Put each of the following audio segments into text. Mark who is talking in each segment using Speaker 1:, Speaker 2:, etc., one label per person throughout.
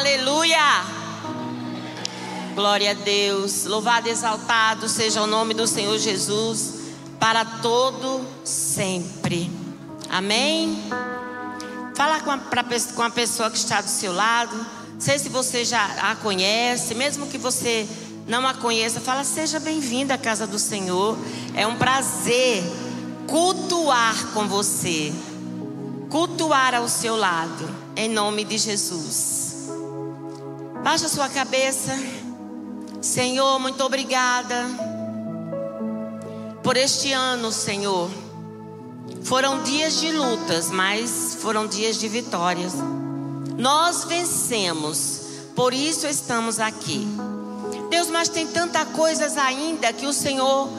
Speaker 1: Aleluia! Glória a Deus. Louvado e exaltado seja o nome do Senhor Jesus para todo sempre. Amém. Fala com a, pra, com a pessoa que está do seu lado. Sei se você já a conhece, mesmo que você não a conheça, fala: seja bem-vinda à casa do Senhor. É um prazer cultuar com você, cultuar ao seu lado, em nome de Jesus. Baixa sua cabeça, Senhor, muito obrigada por este ano, Senhor. Foram dias de lutas, mas foram dias de vitórias. Nós vencemos, por isso estamos aqui. Deus, mas tem tantas coisas ainda que o Senhor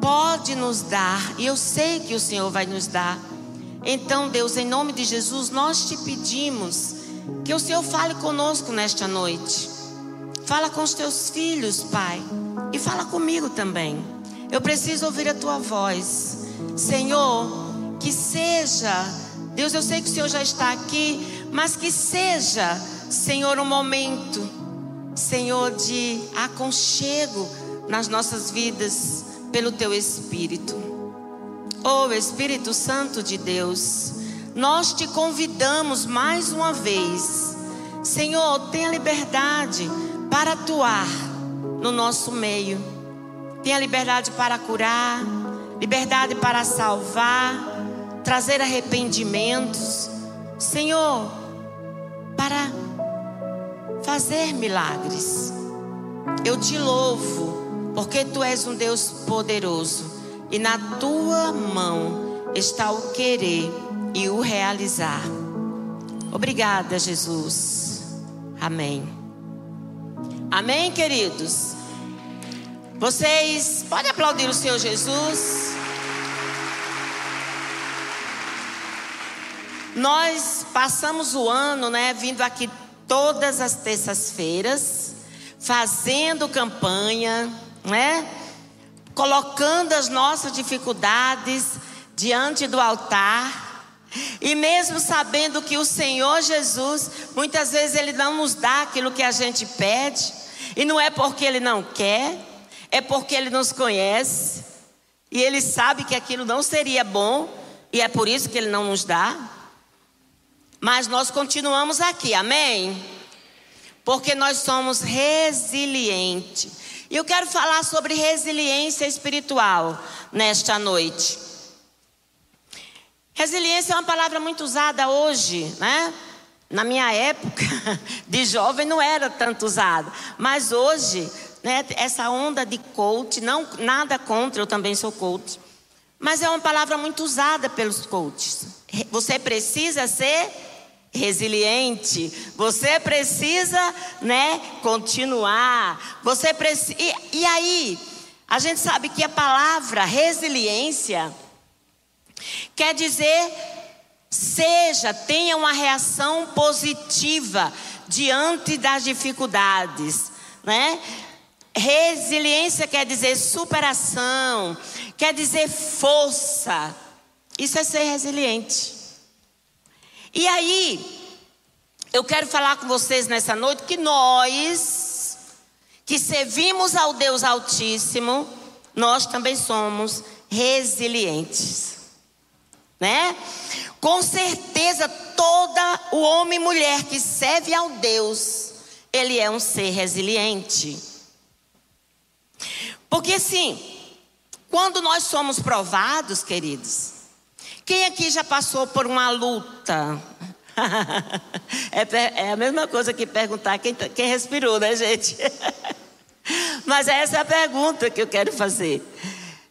Speaker 1: pode nos dar, e eu sei que o Senhor vai nos dar. Então, Deus, em nome de Jesus, nós te pedimos que o Senhor fale conosco nesta noite. Fala com os teus filhos, Pai, e fala comigo também. Eu preciso ouvir a tua voz. Senhor, que seja, Deus, eu sei que o Senhor já está aqui, mas que seja, Senhor, um momento Senhor, de aconchego nas nossas vidas pelo teu Espírito. Oh Espírito Santo de Deus, nós te convidamos mais uma vez. Senhor, tenha liberdade para atuar no nosso meio. Tenha liberdade para curar, liberdade para salvar, trazer arrependimentos. Senhor, para fazer milagres. Eu te louvo, porque tu és um Deus poderoso e na tua mão está o querer e o realizar. Obrigada, Jesus. Amém. Amém, queridos. Vocês podem aplaudir o Senhor Jesus. Nós passamos o ano, né, vindo aqui todas as terças-feiras, fazendo campanha, né? Colocando as nossas dificuldades diante do altar. E mesmo sabendo que o Senhor Jesus, muitas vezes Ele não nos dá aquilo que a gente pede, e não é porque Ele não quer, é porque Ele nos conhece, e Ele sabe que aquilo não seria bom, e é por isso que Ele não nos dá. Mas nós continuamos aqui, amém? Porque nós somos resilientes. E eu quero falar sobre resiliência espiritual nesta noite. Resiliência é uma palavra muito usada hoje, né? Na minha época de jovem não era tanto usada, mas hoje, né, essa onda de coach, não nada contra, eu também sou coach. Mas é uma palavra muito usada pelos coaches. Você precisa ser resiliente. Você precisa, né, continuar. Você precisa. E, e aí, a gente sabe que a palavra resiliência quer dizer seja, tenha uma reação positiva diante das dificuldades, né? Resiliência quer dizer superação, quer dizer força. Isso é ser resiliente. E aí, eu quero falar com vocês nessa noite que nós, que servimos ao Deus Altíssimo, nós também somos resilientes. Né? Com certeza, toda o homem e mulher que serve ao Deus, ele é um ser resiliente. Porque assim, quando nós somos provados, queridos, quem aqui já passou por uma luta? é, é, a mesma coisa que perguntar quem, tá, quem respirou, né, gente? Mas essa é a pergunta que eu quero fazer,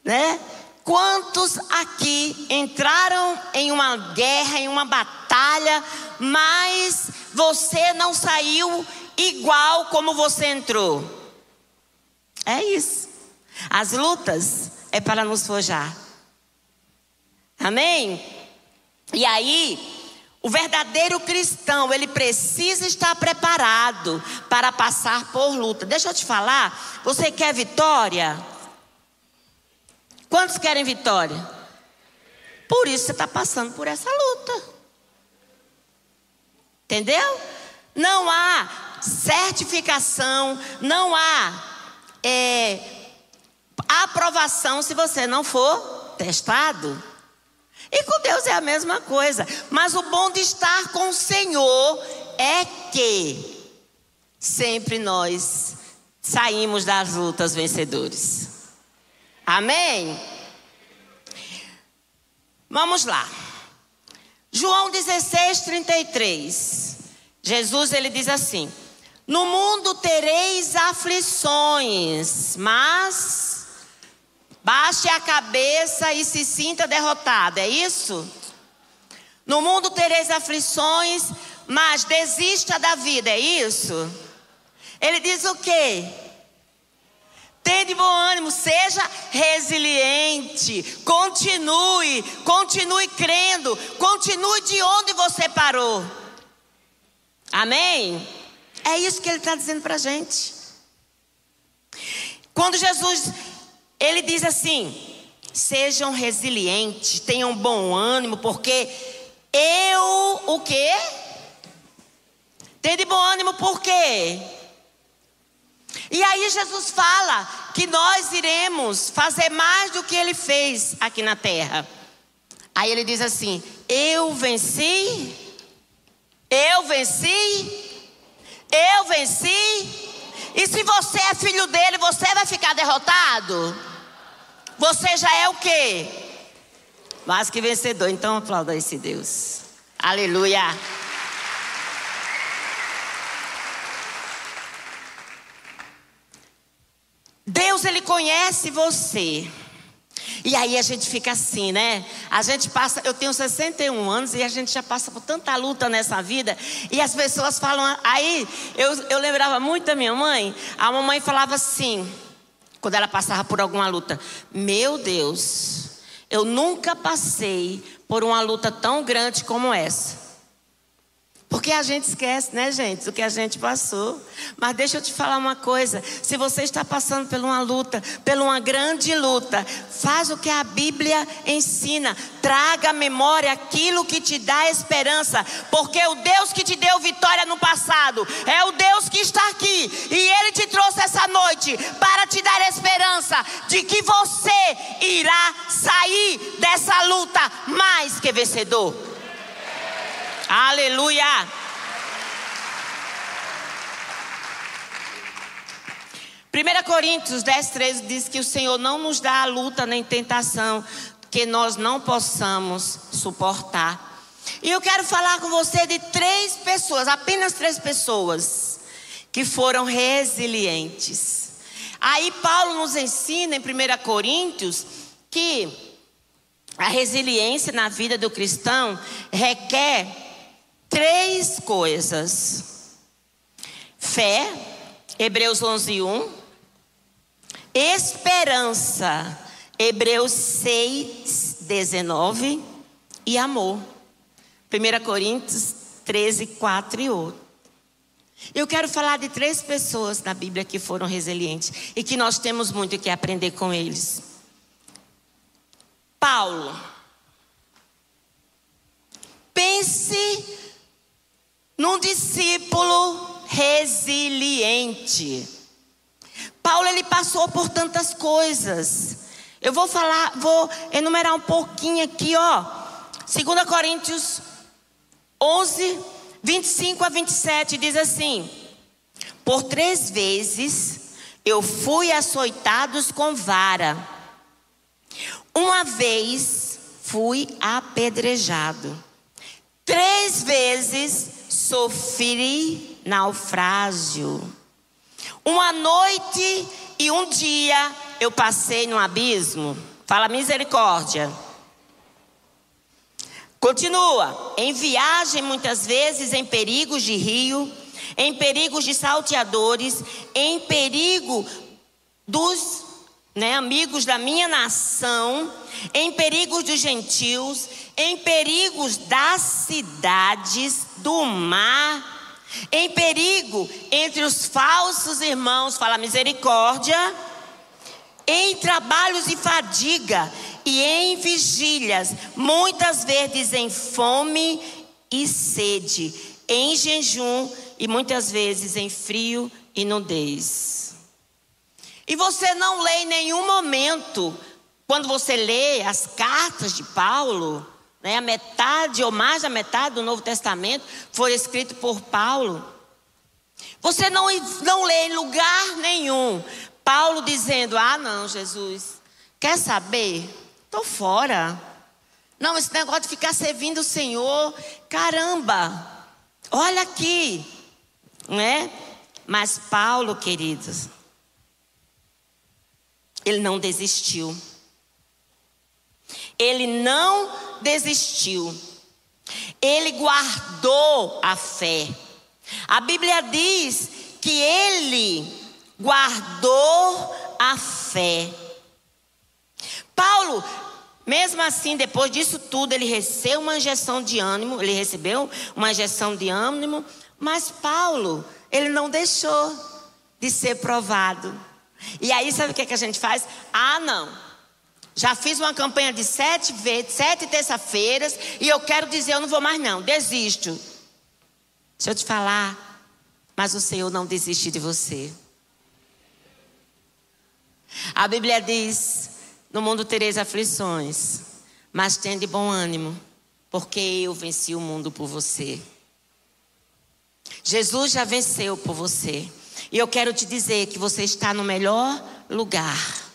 Speaker 1: né? Quantos aqui entraram em uma guerra, em uma batalha, mas você não saiu igual como você entrou? É isso. As lutas é para nos forjar. Amém? E aí, o verdadeiro cristão, ele precisa estar preparado para passar por luta. Deixa eu te falar, você quer vitória? Quantos querem vitória? Por isso você está passando por essa luta. Entendeu? Não há certificação, não há é, aprovação se você não for testado. E com Deus é a mesma coisa. Mas o bom de estar com o Senhor é que sempre nós saímos das lutas vencedores. Amém? Vamos lá. João 16, 33. Jesus ele diz assim: No mundo tereis aflições, mas baixe a cabeça e se sinta derrotado. É isso? No mundo tereis aflições, mas desista da vida. É isso? Ele diz o quê? Tende bom ânimo, seja resiliente, continue, continue crendo, continue de onde você parou. Amém? É isso que ele está dizendo para a gente. Quando Jesus, ele diz assim: sejam resilientes, tenham bom ânimo, porque eu, o quê? Tende bom ânimo, por quê? E aí Jesus fala que nós iremos fazer mais do que ele fez aqui na terra. Aí ele diz assim: Eu venci, eu venci, eu venci. E se você é filho dele, você vai ficar derrotado? Você já é o quê? Mais que vencedor. Então aplauda esse Deus. Aleluia. Deus ele conhece você. E aí a gente fica assim, né? A gente passa, eu tenho 61 anos e a gente já passa por tanta luta nessa vida. E as pessoas falam, aí eu, eu lembrava muito da minha mãe. A mamãe falava assim, quando ela passava por alguma luta: Meu Deus, eu nunca passei por uma luta tão grande como essa. Porque a gente esquece, né, gente, o que a gente passou. Mas deixa eu te falar uma coisa: se você está passando por uma luta, por uma grande luta, faz o que a Bíblia ensina. Traga à memória aquilo que te dá esperança. Porque o Deus que te deu vitória no passado é o Deus que está aqui. E Ele te trouxe essa noite para te dar esperança de que você irá sair dessa luta mais que vencedor. Aleluia! Primeira Coríntios 10, 13 diz que o Senhor não nos dá a luta nem tentação que nós não possamos suportar. E eu quero falar com você de três pessoas, apenas três pessoas, que foram resilientes. Aí Paulo nos ensina em 1 Coríntios que a resiliência na vida do cristão requer três coisas: fé, Hebreus 11, 1, esperança, Hebreus 6, 19 e amor. 1 Coríntios 13, 4 e 8. Eu quero falar de três pessoas na Bíblia que foram resilientes e que nós temos muito que aprender com eles. Paulo. Pense num discípulo resiliente. Paulo ele passou por tantas coisas. Eu vou falar, vou enumerar um pouquinho aqui, ó. 2 Coríntios 11, 25 a 27 diz assim: Por três vezes eu fui açoitado com vara. Uma vez fui apedrejado. Três vezes sofri naufrágio. Uma noite e um dia eu passei no abismo. Fala misericórdia. Continua. Em viagem, muitas vezes, em perigos de rio, em perigos de salteadores, em perigo dos né, amigos da minha nação, em perigos dos gentios, em perigos das cidades, do mar, em perigo entre os falsos irmãos, fala misericórdia, em trabalhos e fadiga, e em vigílias, muitas vezes em fome e sede, em jejum e muitas vezes em frio e nudez. E você não lê em nenhum momento, quando você lê as cartas de Paulo, né, a metade ou mais da metade do Novo Testamento foi escrito por Paulo. Você não, não lê em lugar nenhum Paulo dizendo: Ah, não, Jesus, quer saber? Estou fora. Não, esse negócio de ficar servindo o Senhor, caramba, olha aqui, né? Mas Paulo, queridos, ele não desistiu. Ele não desistiu. Ele guardou a fé. A Bíblia diz que ele guardou a fé. Paulo, mesmo assim, depois disso tudo, ele recebeu uma injeção de ânimo, ele recebeu uma injeção de ânimo, mas Paulo, ele não deixou de ser provado. E aí, sabe o que, é que a gente faz? Ah, não. Já fiz uma campanha de sete vezes, sete terça-feiras, e eu quero dizer, eu não vou mais não, desisto. Deixa eu te falar, mas o Senhor não desiste de você. A Bíblia diz: no mundo tereis aflições, mas tende bom ânimo, porque eu venci o mundo por você. Jesus já venceu por você. E eu quero te dizer que você está no melhor lugar.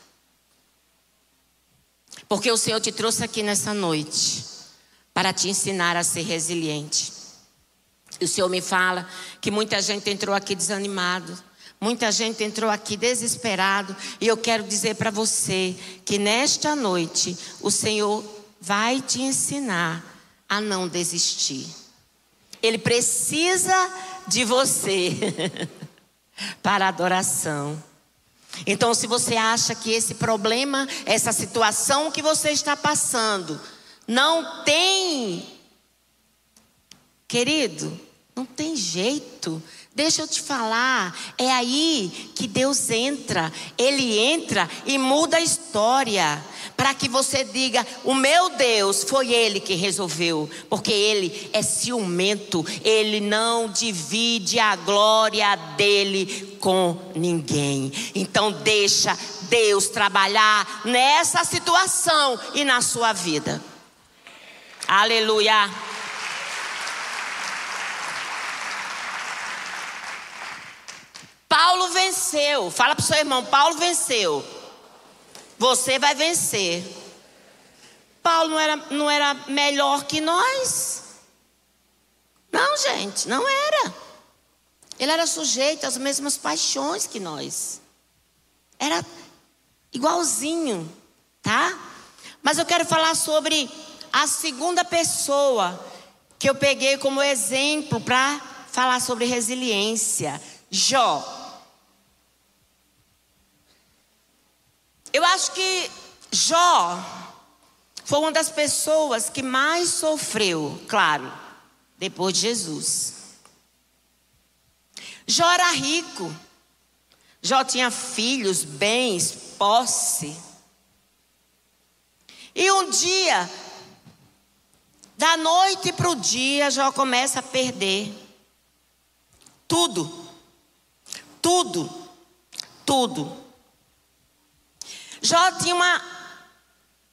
Speaker 1: Porque o Senhor te trouxe aqui nessa noite para te ensinar a ser resiliente. E o Senhor me fala que muita gente entrou aqui desanimado. Muita gente entrou aqui desesperado. E eu quero dizer para você que nesta noite o Senhor vai te ensinar a não desistir. Ele precisa de você. para adoração. Então, se você acha que esse problema, essa situação que você está passando, não tem, querido, não tem jeito. Deixa eu te falar, é aí que Deus entra. Ele entra e muda a história para que você diga: o meu Deus foi Ele que resolveu, porque Ele é ciumento, Ele não divide a glória dele com ninguém. Então deixa Deus trabalhar nessa situação e na sua vida. Aleluia. Paulo venceu. Fala para o seu irmão: Paulo venceu. Você vai vencer. Paulo não era, não era melhor que nós? Não, gente, não era. Ele era sujeito às mesmas paixões que nós. Era igualzinho, tá? Mas eu quero falar sobre a segunda pessoa que eu peguei como exemplo para falar sobre resiliência. Jó. Eu acho que Jó foi uma das pessoas que mais sofreu, claro, depois de Jesus. Jó era rico. Jó tinha filhos, bens, posse. E um dia, da noite para o dia, Jó começa a perder tudo. Tudo. Tudo. Jó tinha uma,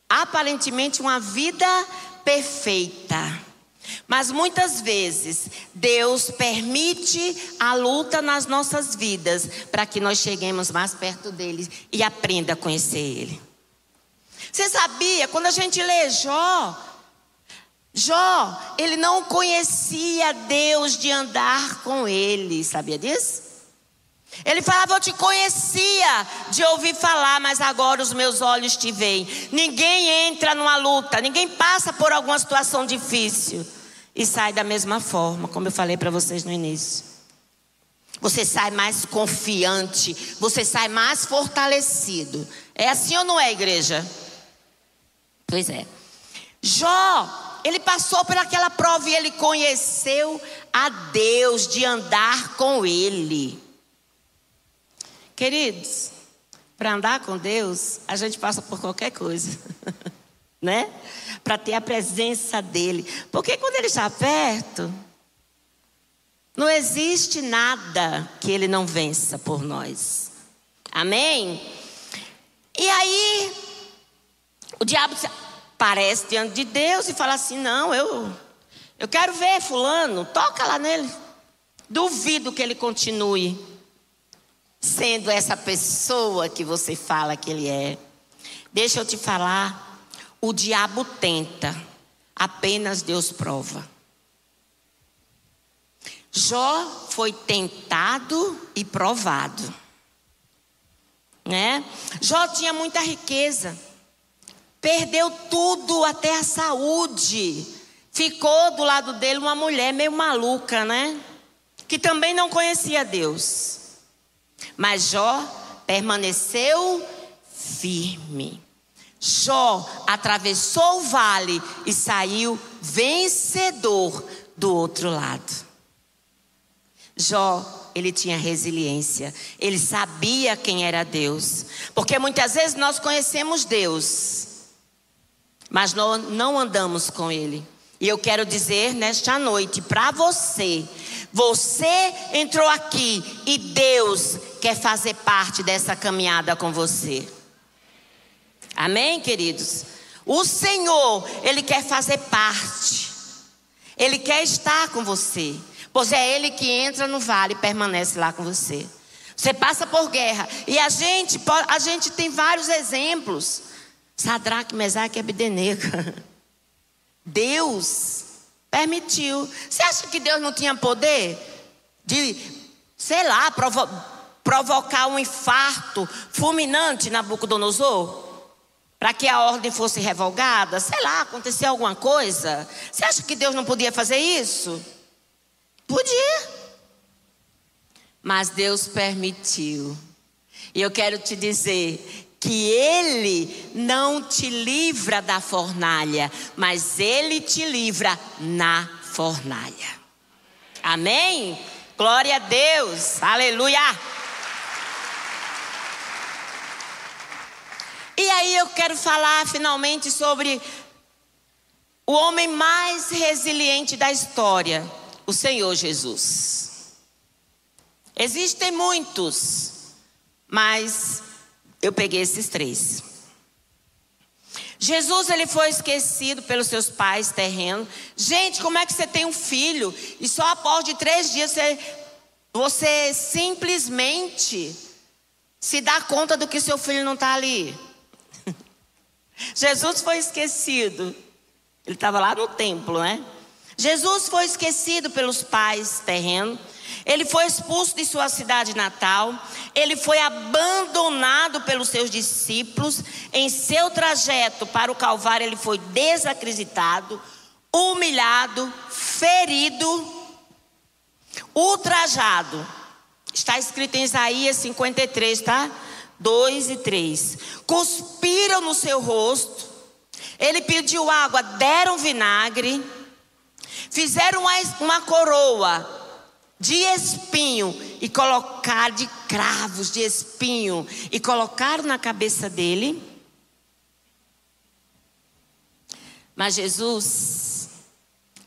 Speaker 1: aparentemente, uma vida perfeita. Mas muitas vezes Deus permite a luta nas nossas vidas para que nós cheguemos mais perto dele e aprenda a conhecer ele. Você sabia, quando a gente lê Jó, Jó, ele não conhecia Deus de andar com ele, sabia disso? Ele falava: Eu te conhecia de ouvir falar, mas agora os meus olhos te veem. Ninguém entra numa luta, ninguém passa por alguma situação difícil e sai da mesma forma, como eu falei para vocês no início. Você sai mais confiante, você sai mais fortalecido. É assim ou não é, igreja? Pois é. Jó, ele passou por aquela prova e ele conheceu a Deus de andar com ele. Queridos, para andar com Deus, a gente passa por qualquer coisa, né? Para ter a presença dele. Porque quando ele está perto, Não existe nada que ele não vença por nós. Amém? E aí, o diabo aparece diante de Deus e fala assim: Não, eu, eu quero ver Fulano, toca lá nele. Duvido que ele continue sendo essa pessoa que você fala que ele é. Deixa eu te falar, o diabo tenta, apenas Deus prova. Jó foi tentado e provado. Né? Jó tinha muita riqueza. Perdeu tudo, até a saúde. Ficou do lado dele uma mulher meio maluca, né? Que também não conhecia Deus. Mas Jó permaneceu firme. Jó atravessou o vale e saiu vencedor do outro lado. Jó, ele tinha resiliência, ele sabia quem era Deus, porque muitas vezes nós conhecemos Deus, mas não andamos com Ele. E eu quero dizer nesta noite para você: você entrou aqui e Deus quer fazer parte dessa caminhada com você. Amém, queridos? O Senhor, Ele quer fazer parte, Ele quer estar com você, pois é Ele que entra no vale e permanece lá com você. Você passa por guerra, e a gente, a gente tem vários exemplos. Sadraque, Mesaque e Abdenego. Deus permitiu. Você acha que Deus não tinha poder de, sei lá, provo provocar um infarto fulminante na Nabucodonosor? Para que a ordem fosse revogada? Sei lá, aconteceu alguma coisa? Você acha que Deus não podia fazer isso? Podia. Mas Deus permitiu. E eu quero te dizer que Ele não te livra da fornalha, mas Ele te livra na fornalha. Amém? Glória a Deus, aleluia. E aí eu quero falar finalmente sobre o homem mais resiliente da história, o Senhor Jesus. Existem muitos, mas eu peguei esses três. Jesus ele foi esquecido pelos seus pais terrenos. Gente, como é que você tem um filho e só após de três dias você, você simplesmente se dá conta do que seu filho não está ali? Jesus foi esquecido. Ele estava lá no templo, né? Jesus foi esquecido pelos pais terrenos. Ele foi expulso de sua cidade natal, ele foi abandonado pelos seus discípulos. Em seu trajeto para o Calvário, ele foi desacreditado, humilhado, ferido, ultrajado. Está escrito em Isaías 53, tá? 2 e 3. Cuspiram no seu rosto, ele pediu água, deram vinagre, fizeram uma, uma coroa de espinho e colocar de cravos de espinho e colocaram na cabeça dele. Mas Jesus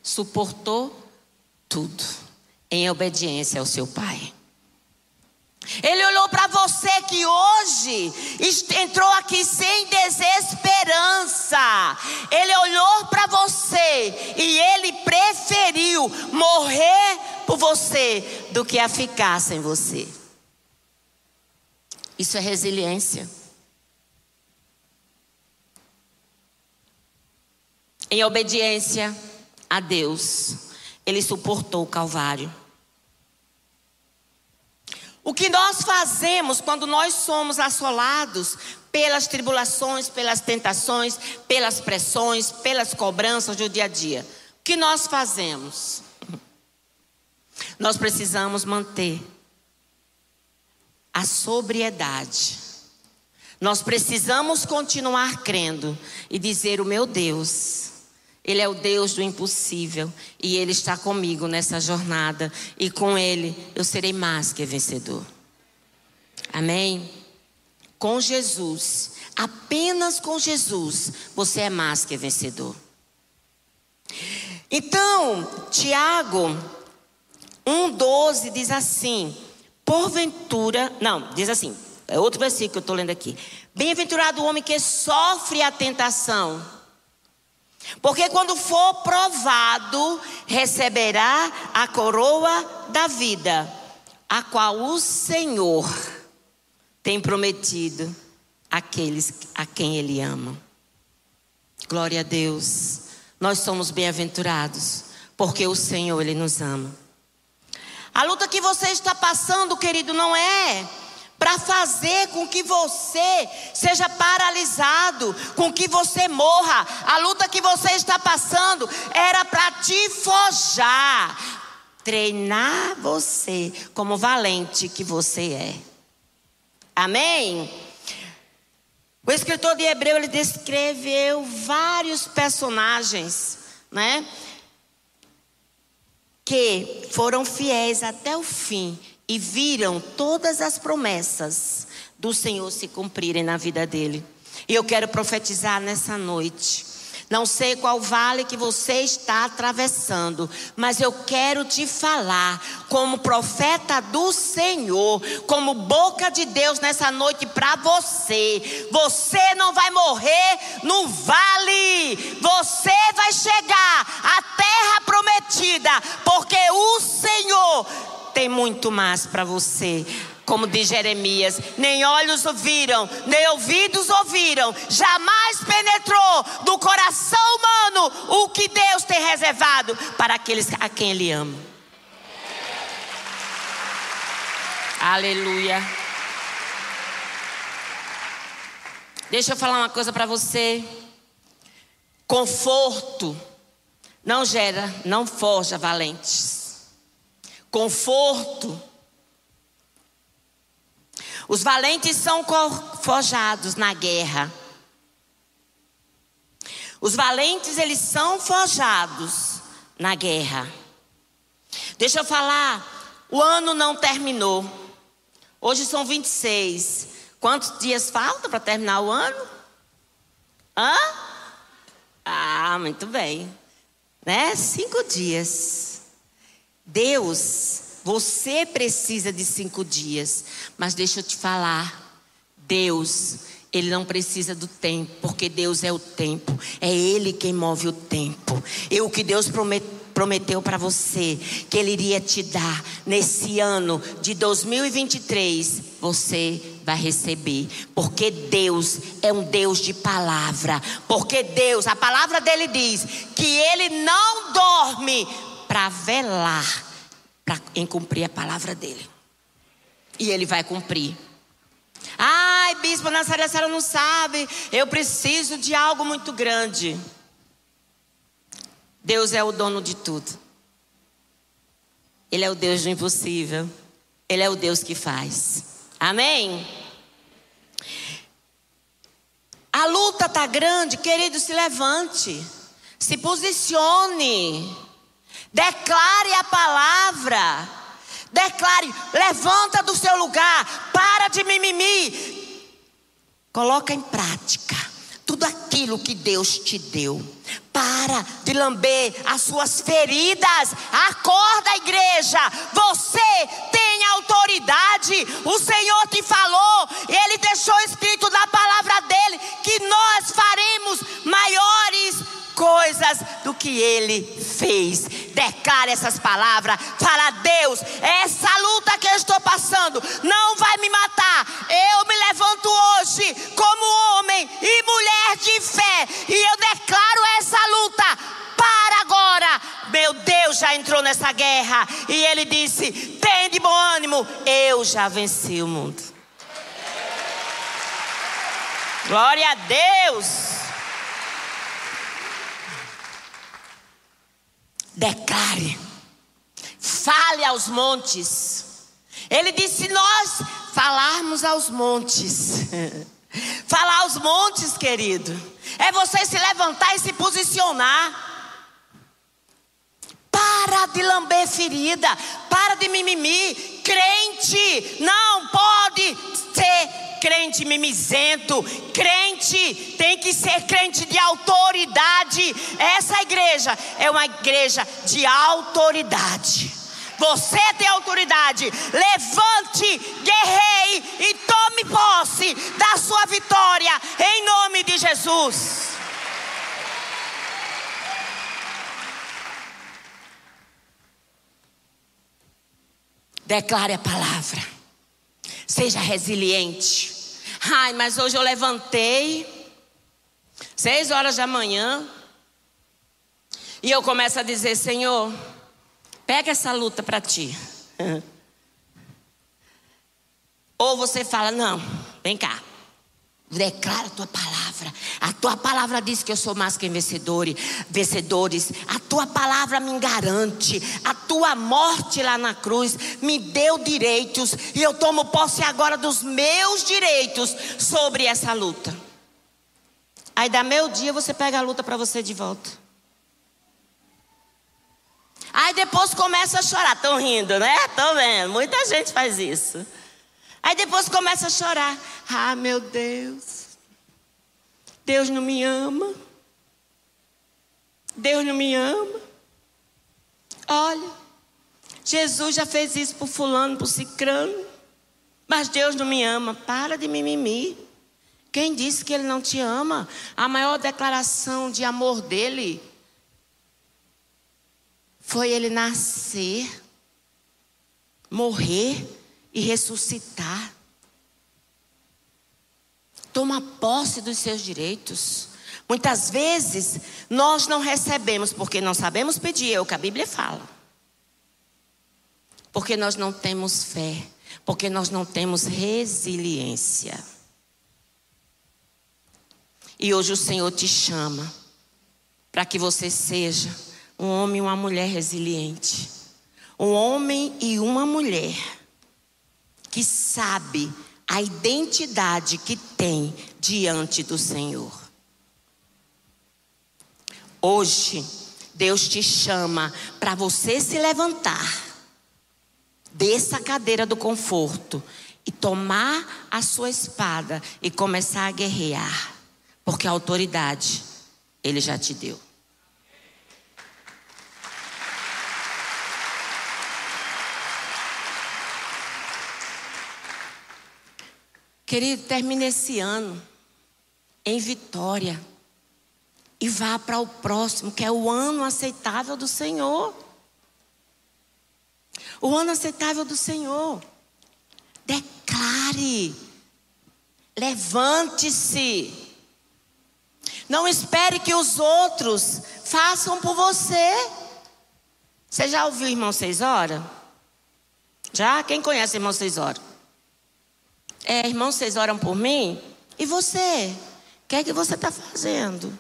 Speaker 1: suportou tudo em obediência ao seu Pai. Ele olhou para você que hoje entrou aqui sem desesperança. Ele olhou para você e ele preferiu morrer por você do que a ficar sem você. Isso é resiliência. Em obediência a Deus, ele suportou o Calvário. O que nós fazemos quando nós somos assolados pelas tribulações, pelas tentações, pelas pressões, pelas cobranças do dia a dia? O que nós fazemos? Nós precisamos manter a sobriedade. Nós precisamos continuar crendo e dizer: O meu Deus ele é o Deus do impossível e Ele está comigo nessa jornada e com Ele eu serei mais que vencedor. Amém? Com Jesus, apenas com Jesus, você é mais que vencedor. Então, Tiago, 1,12 diz assim: Porventura, não, diz assim, é outro versículo que eu estou lendo aqui. Bem-aventurado o homem que sofre a tentação, porque quando for provado, receberá a coroa da vida, a qual o Senhor tem prometido àqueles a quem Ele ama. Glória a Deus. Nós somos bem-aventurados, porque o Senhor, Ele nos ama. A luta que você está passando, querido, não é para fazer com que você seja paralisado, com que você morra. A luta que você está passando era para te forjar, treinar você como valente que você é. Amém? O escritor de Hebreu ele descreveu vários personagens, né? que foram fiéis até o fim e viram todas as promessas do Senhor se cumprirem na vida dele. E eu quero profetizar nessa noite não sei qual vale que você está atravessando, mas eu quero te falar, como profeta do Senhor, como boca de Deus nessa noite para você. Você não vai morrer no vale, você vai chegar à terra prometida, porque o Senhor tem muito mais para você como diz Jeremias, nem olhos ouviram, nem ouvidos ouviram, jamais penetrou no coração humano o que Deus tem reservado para aqueles a quem Ele ama. Aleluia. Deixa eu falar uma coisa para você. Conforto não gera, não forja valentes. Conforto os valentes são forjados na guerra. Os valentes, eles são forjados na guerra. Deixa eu falar, o ano não terminou. Hoje são 26. Quantos dias faltam para terminar o ano? Hã? Ah, muito bem. Né? Cinco dias. Deus você precisa de cinco dias. Mas deixa eu te falar: Deus, Ele não precisa do tempo, porque Deus é o tempo. É Ele quem move o tempo. E o que Deus prometeu para você, que Ele iria te dar nesse ano de 2023, você vai receber, porque Deus é um Deus de palavra, porque Deus, a palavra dele diz que ele não dorme para velar para em cumprir a palavra dele. E ele vai cumprir. Ai, bispo Nazaré, a senhora não sabe. Eu preciso de algo muito grande. Deus é o dono de tudo. Ele é o Deus do impossível. Ele é o Deus que faz. Amém? A luta está grande, querido, se levante. Se posicione. Declare a palavra. Declare, levanta do seu lugar, para de mimimi. Coloca em prática tudo aquilo que Deus te deu. Para de lamber as suas feridas. Acorda, igreja. Do que ele fez. Declara essas palavras. Fala, Deus, essa luta que eu estou passando não vai me matar. Eu me levanto hoje como homem e mulher de fé. E eu declaro essa luta para agora. Meu Deus já entrou nessa guerra. E ele disse: tem de bom ânimo, eu já venci o mundo. Glória a Deus. Declare, fale aos montes. Ele disse: nós falarmos aos montes. Falar aos montes, querido, é você se levantar e se posicionar. Para de lamber ferida, para de mimimi. Crente não pode ser crente mimizento. Crente tem que ser crente de autoridade. Essa igreja é uma igreja de autoridade. Você tem autoridade. Levante, guerreie e tome posse da sua vitória em nome de Jesus. Declare a palavra. Seja resiliente. Ai, mas hoje eu levantei, seis horas da manhã, e eu começo a dizer: Senhor, pega essa luta para ti. Ou você fala: Não, vem cá, declara a tua palavra. A tua palavra diz que eu sou mais que vencedores, vencedores. A tua palavra me garante. A tua morte lá na cruz me deu direitos e eu tomo posse agora dos meus direitos sobre essa luta. Aí da meio dia você pega a luta para você de volta. Aí depois começa a chorar. Estão rindo, né? Estão vendo. Muita gente faz isso. Aí depois começa a chorar. Ah, meu Deus. Deus não me ama. Deus não me ama. Olha, Jesus já fez isso por fulano, por cicrano. Mas Deus não me ama. Para de mimimi. Quem disse que Ele não te ama? A maior declaração de amor dele foi ele nascer, morrer e ressuscitar. Toma posse dos seus direitos. Muitas vezes nós não recebemos porque não sabemos pedir, é o que a Bíblia fala. Porque nós não temos fé, porque nós não temos resiliência. E hoje o Senhor te chama para que você seja um homem e uma mulher resiliente. Um homem e uma mulher que sabe a identidade que tem diante do Senhor. Hoje, Deus te chama para você se levantar dessa cadeira do conforto e tomar a sua espada e começar a guerrear, porque a autoridade Ele já te deu. Querido, termine esse ano em vitória e vá para o próximo, que é o ano aceitável do Senhor. O ano aceitável do Senhor. Declare. Levante-se. Não espere que os outros façam por você. Você já ouviu irmão seis horas? Já? Quem conhece irmão seis horas? É, irmão, vocês oram por mim? E você? O que é que você está fazendo?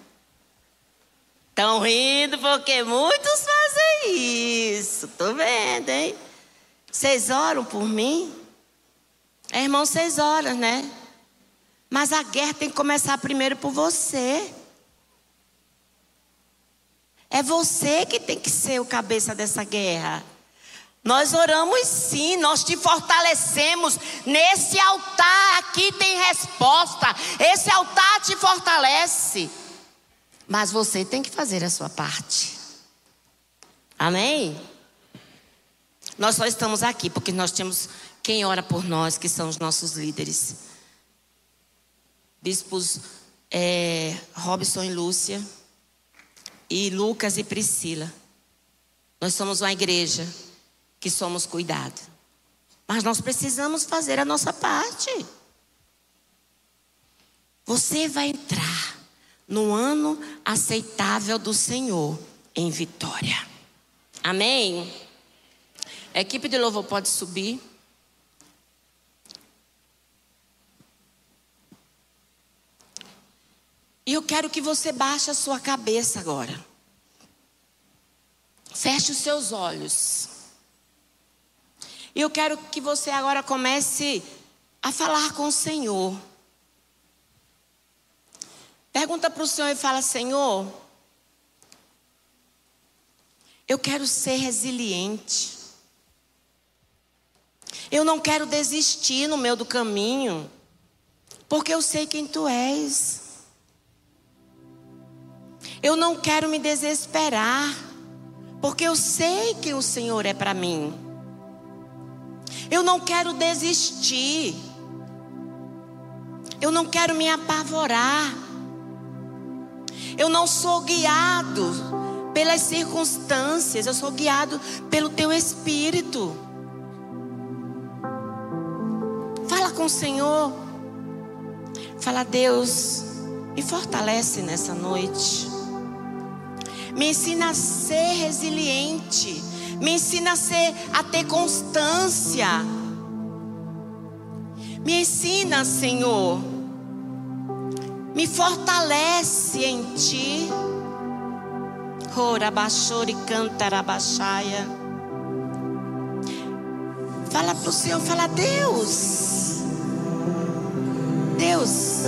Speaker 1: Estão rindo porque muitos fazem isso. Estou vendo, hein? Vocês oram por mim? É, irmão, seis horas, né? Mas a guerra tem que começar primeiro por você. É você que tem que ser o cabeça dessa guerra. Nós oramos sim, nós te fortalecemos. Nesse altar aqui tem resposta. Esse altar te fortalece. Mas você tem que fazer a sua parte. Amém? Nós só estamos aqui porque nós temos quem ora por nós, que são os nossos líderes. Bispos é, Robson e Lúcia, e Lucas e Priscila. Nós somos uma igreja que somos cuidados. Mas nós precisamos fazer a nossa parte. Você vai entrar no ano aceitável do Senhor em vitória. Amém? A equipe de louvor pode subir. E eu quero que você baixe a sua cabeça agora. Feche os seus olhos. E eu quero que você agora comece a falar com o Senhor. Pergunta para o Senhor e fala: Senhor, eu quero ser resiliente. Eu não quero desistir no meio do caminho, porque eu sei quem tu és. Eu não quero me desesperar, porque eu sei que o Senhor é para mim. Eu não quero desistir. Eu não quero me apavorar. Eu não sou guiado pelas circunstâncias, eu sou guiado pelo teu espírito. Fala com o Senhor. Fala, Deus, me fortalece nessa noite. Me ensina a ser resiliente. Me ensina a, ser, a ter constância. Me ensina, Senhor. Me fortalece em Ti. Orabachore cantarabachaia. Fala para o Senhor, fala, Deus. Deus.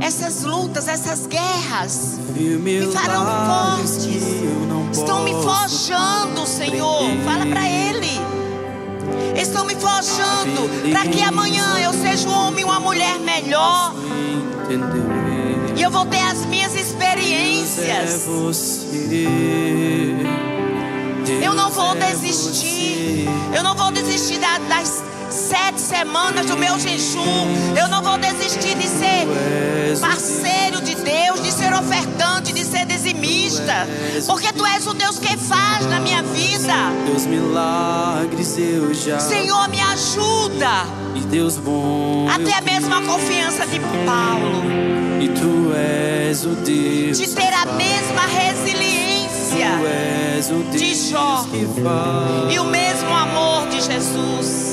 Speaker 1: Essas lutas, essas guerras me farão fortes. Estão me forjando, Senhor. Fala para Ele. Estão me forjando para que amanhã eu seja um homem e uma mulher melhor. E eu vou ter as minhas experiências. Eu não vou desistir. Eu não vou desistir das sete semanas do meu jejum. Eu não vou desistir de ser parceiro de Deus, de ser ofertante, de ser dizimista. Porque tu és o Deus que faz na minha vida.
Speaker 2: Deus milagres eu já.
Speaker 1: Senhor, me ajuda.
Speaker 2: E Deus bom.
Speaker 1: Até mesmo a confiança de Paulo.
Speaker 2: E tu és o Deus.
Speaker 1: De ter a mesma resiliência de Jó. E o mesmo amor de Jesus.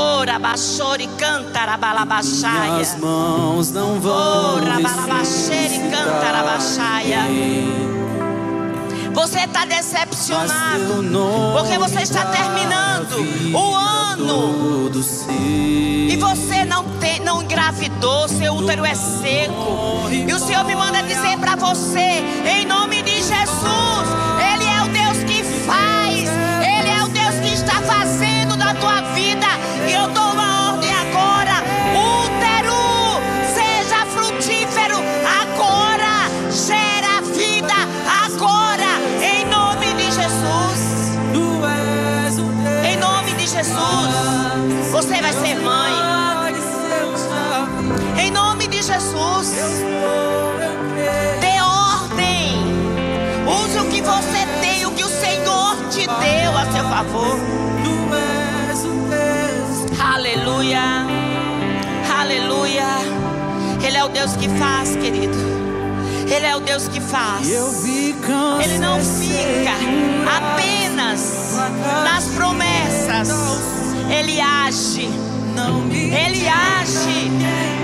Speaker 1: Ora, baixore, canta, balabaxaia.
Speaker 2: Minhas mãos não vão
Speaker 1: Ora, balabaxere, canta, rabaxaia. Você está decepcionado porque você está terminando o ano e você não tem, não engravidou, seu útero é seco. E o Senhor me manda dizer para você, em nome de Jesus, Ele é o Deus que faz, Ele é o Deus que está fazendo da tua vida. E eu dou uma ordem agora: útero, seja frutífero agora, gera vida agora, em nome de Jesus. Em nome de Jesus, você vai ser mãe. Em nome de Jesus, dê ordem. Use o que você tem, o que o Senhor te deu a seu favor. Aleluia, aleluia. Ele é o Deus que faz, querido. Ele é o Deus que faz. Ele não fica apenas nas promessas. Ele age. Ele age.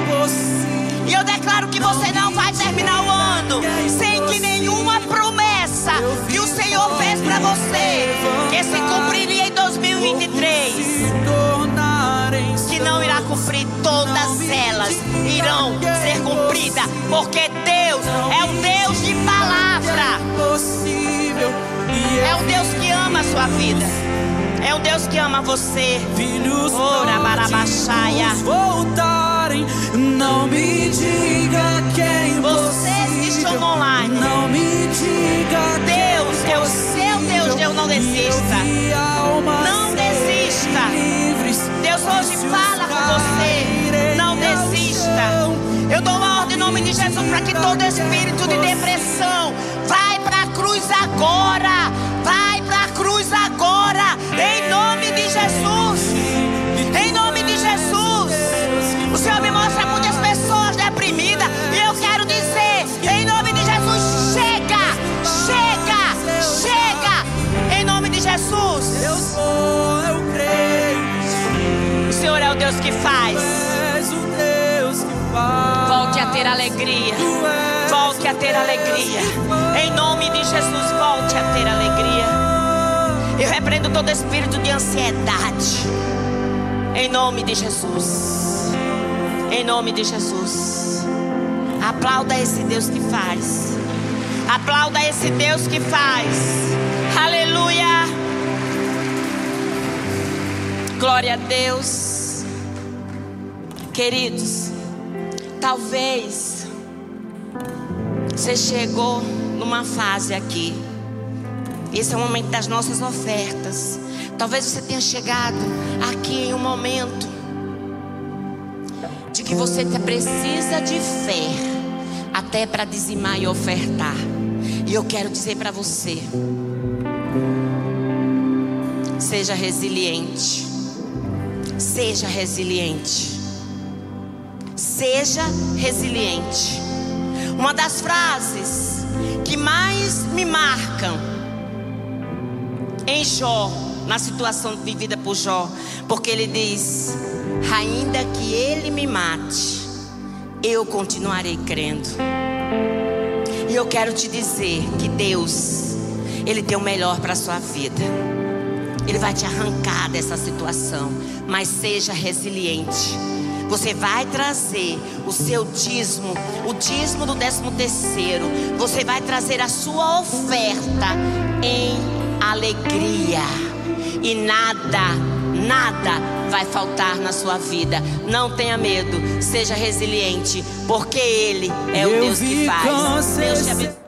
Speaker 2: impossível.
Speaker 1: E eu declaro que você não vai terminar o ano sem que nenhuma promessa que o Senhor fez para você, que se cumpriria em 2023,
Speaker 2: Se tornar em
Speaker 1: que não irá cumprir todas elas, irão ser cumpridas, porque Deus é um Deus de palavra, é um Deus que ama a sua vida, é um Deus que ama você. Ora, barabaxaia.
Speaker 2: voltarem. Não me diga que é
Speaker 1: estão
Speaker 2: impossível.
Speaker 1: online.
Speaker 2: Não me diga que
Speaker 1: Deus é o seu Deus, Deus não desista. Não. Deus hoje fala com você. Não desista. Eu dou uma ordem em nome de Jesus para que todo espírito de depressão vai para a cruz agora. Alegria. Volte a ter alegria. Em nome de Jesus, volte a ter alegria. Eu repreendo todo espírito de ansiedade. Em nome de Jesus. Em nome de Jesus. Aplauda esse Deus que faz. Aplauda esse Deus que faz. Aleluia. Glória a Deus. Queridos, talvez você chegou numa fase aqui. Esse é o momento das nossas ofertas. Talvez você tenha chegado aqui em um momento de que você precisa de fé até para dizimar e ofertar. E eu quero dizer para você: seja resiliente. Seja resiliente. Seja resiliente. Uma das frases que mais me marcam em Jó, na situação vivida por Jó, porque ele diz: ainda que ele me mate, eu continuarei crendo. E eu quero te dizer que Deus, Ele tem o melhor para a sua vida. Ele vai te arrancar dessa situação, mas seja resiliente. Você vai trazer o seu dízimo, o dízimo do décimo terceiro. Você vai trazer a sua oferta em alegria. E nada, nada vai faltar na sua vida. Não tenha medo, seja resiliente, porque Ele é o
Speaker 2: Eu
Speaker 1: Deus que faz. Deus te abençoe.